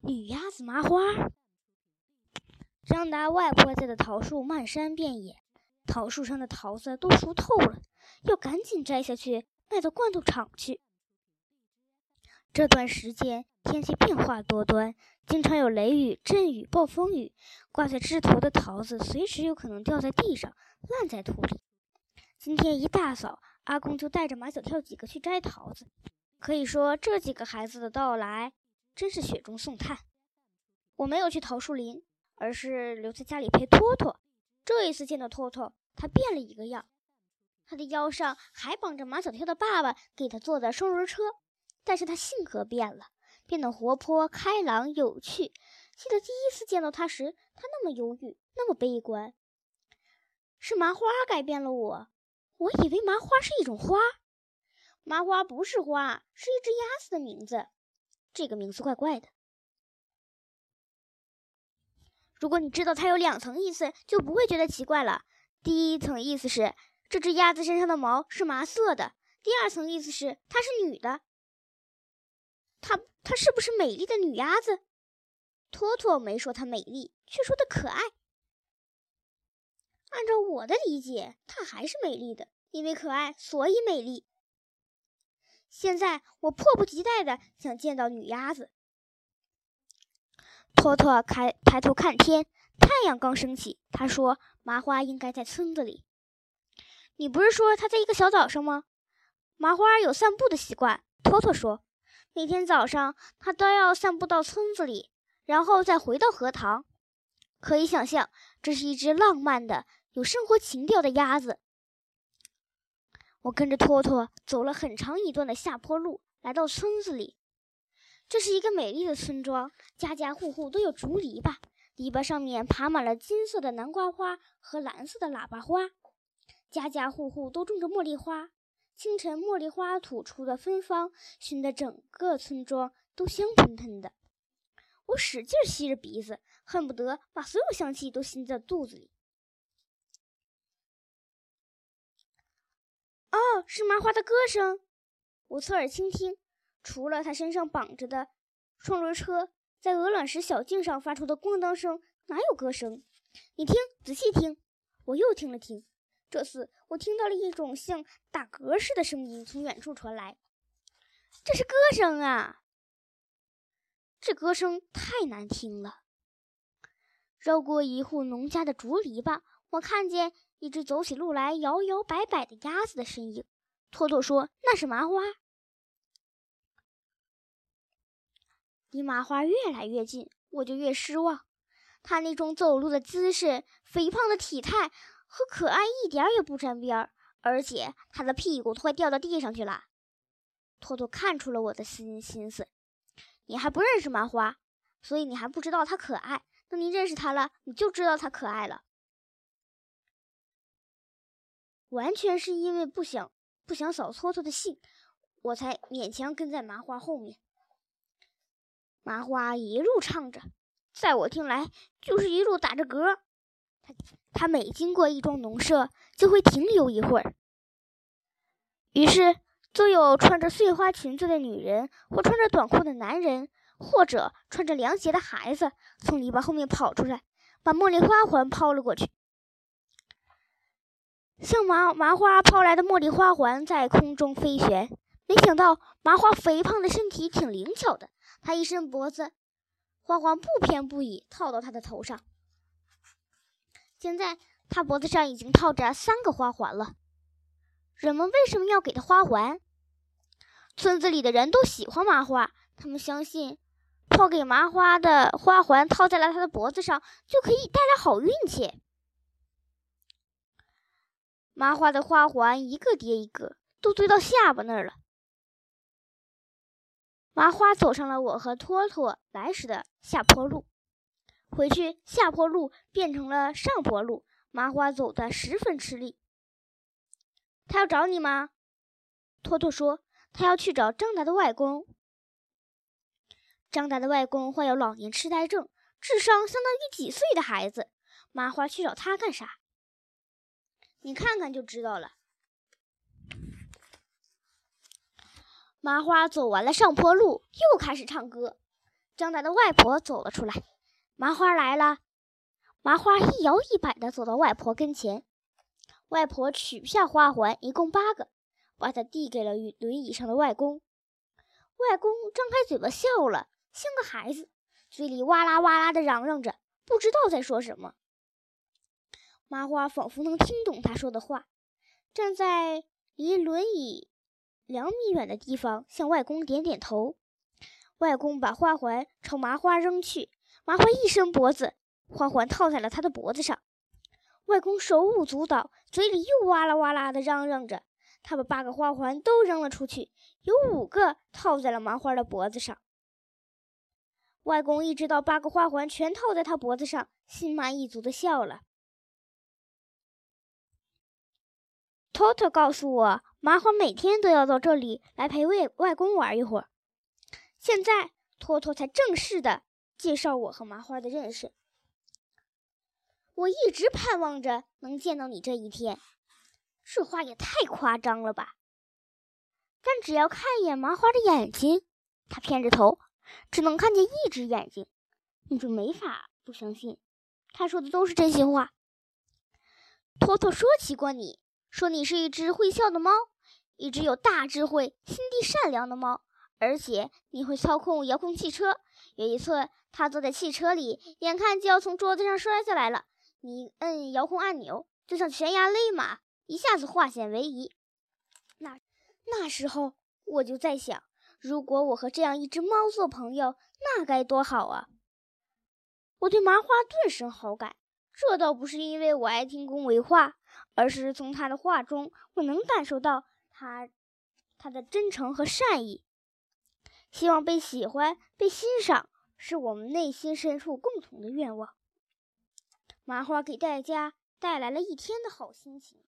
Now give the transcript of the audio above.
女鸭子麻花。张达外婆家的桃树漫山遍野，桃树上的桃子都熟透了，要赶紧摘下去卖到罐头厂去。这段时间天气变化多端，经常有雷雨、阵雨、暴风雨，挂在枝头的桃子随时有可能掉在地上，烂在土里。今天一大早，阿公就带着马小跳几个去摘桃子。可以说，这几个孩子的到来真是雪中送炭。我没有去桃树林。而是留在家里陪托托。这一次见到托托，他变了一个样。他的腰上还绑着马小跳的爸爸给他做的双轮车，但是他性格变了，变得活泼开朗有趣。记得第一次见到他时，他那么忧郁，那么悲观。是麻花改变了我。我以为麻花是一种花，麻花不是花，是一只鸭子的名字。这个名字怪怪的。如果你知道它有两层意思，就不会觉得奇怪了。第一层意思是这只鸭子身上的毛是麻色的；第二层意思是它是女的。它它是不是美丽的女鸭子？托托没说它美丽，却说它可爱。按照我的理解，它还是美丽的，因为可爱，所以美丽。现在我迫不及待的想见到女鸭子。托托开抬头看天，太阳刚升起。他说：“麻花应该在村子里。”你不是说他在一个小岛上吗？麻花有散步的习惯。托托说：“每天早上他都要散步到村子里，然后再回到荷塘。”可以想象，这是一只浪漫的、有生活情调的鸭子。我跟着托托走了很长一段的下坡路，来到村子里。这是一个美丽的村庄，家家户户都有竹篱笆，篱笆上面爬满了金色的南瓜花和蓝色的喇叭花，家家户户都种着茉莉花。清晨，茉莉花吐出的芬芳，熏得整个村庄都香喷喷的。我使劲吸着鼻子，恨不得把所有香气都吸在肚子里。哦，是麻花的歌声，我侧耳倾听。除了他身上绑着的双轮车，在鹅卵石小径上发出的咣当声，哪有歌声？你听，仔细听。我又听了听，这次我听到了一种像打嗝似的声音从远处传来。这是歌声啊！这歌声太难听了。绕过一户农家的竹篱笆，我看见一只走起路来摇摇摆摆的鸭子的身影。托托说：“那是麻花。”离麻花越来越近，我就越失望。他那种走路的姿势、肥胖的体态和可爱一点也不沾边儿，而且他的屁股都快掉到地上去了。托托看出了我的心心思，你还不认识麻花，所以你还不知道他可爱。等你认识他了，你就知道他可爱了。完全是因为不想不想扫搓搓的兴，我才勉强跟在麻花后面。麻花一路唱着，在我听来就是一路打着嗝。他他每经过一幢农舍，就会停留一会儿。于是，就有穿着碎花裙子的女人，或穿着短裤的男人，或者穿着凉鞋的孩子，从篱笆后面跑出来，把茉莉花环抛了过去。像麻麻花抛来的茉莉花环在空中飞旋，没想到麻花肥胖的身体挺灵巧的。他一伸脖子，花环不偏不倚套到他的头上。现在他脖子上已经套着三个花环了。人们为什么要给他花环？村子里的人都喜欢麻花，他们相信，抛给麻花的花环套在了他的脖子上，就可以带来好运气。麻花的花环一个叠一个，都堆到下巴那儿了。麻花走上了我和托托来时的下坡路，回去下坡路变成了上坡路。麻花走得十分吃力。他要找你吗？托托说他要去找张达的外公。张达的外公患有老年痴呆症，智商相当于几岁的孩子。麻花去找他干啥？你看看就知道了。麻花走完了上坡路，又开始唱歌。张达的外婆走了出来，麻花来了。麻花一摇一摆地走到外婆跟前，外婆取下花环，一共八个，把它递给了轮椅上的外公。外公张开嘴巴笑了，像个孩子，嘴里哇啦哇啦地嚷嚷着，不知道在说什么。麻花仿佛能听懂他说的话，站在离轮椅两米远的地方，向外公点点头。外公把花环朝麻花扔去，麻花一伸脖子。花环套在了他的脖子上，外公手舞足蹈，嘴里又哇啦哇啦的嚷嚷着。他把八个花环都扔了出去，有五个套在了麻花的脖子上。外公一直到八个花环全套在他脖子上，心满意足的笑了。托托告诉我，麻花每天都要到这里来陪外外公玩一会儿。现在，托托才正式的介绍我和麻花的认识。我一直盼望着能见到你这一天，这话也太夸张了吧！但只要看一眼麻花的眼睛，他偏着头，只能看见一只眼睛，你就没法不相信，他说的都是真心话。托托说起过你，说你是一只会笑的猫，一只有大智慧、心地善良的猫，而且你会操控遥控汽车。有一次，他坐在汽车里，眼看就要从桌子上摔下来了。你摁遥控按钮，就像悬崖勒马，一下子化险为夷。那那时候我就在想，如果我和这样一只猫做朋友，那该多好啊！我对麻花顿生好感，这倒不是因为我爱听恭维话，而是从他的话中，我能感受到他他的真诚和善意。希望被喜欢、被欣赏，是我们内心深处共同的愿望。麻花给大家带来了一天的好心情。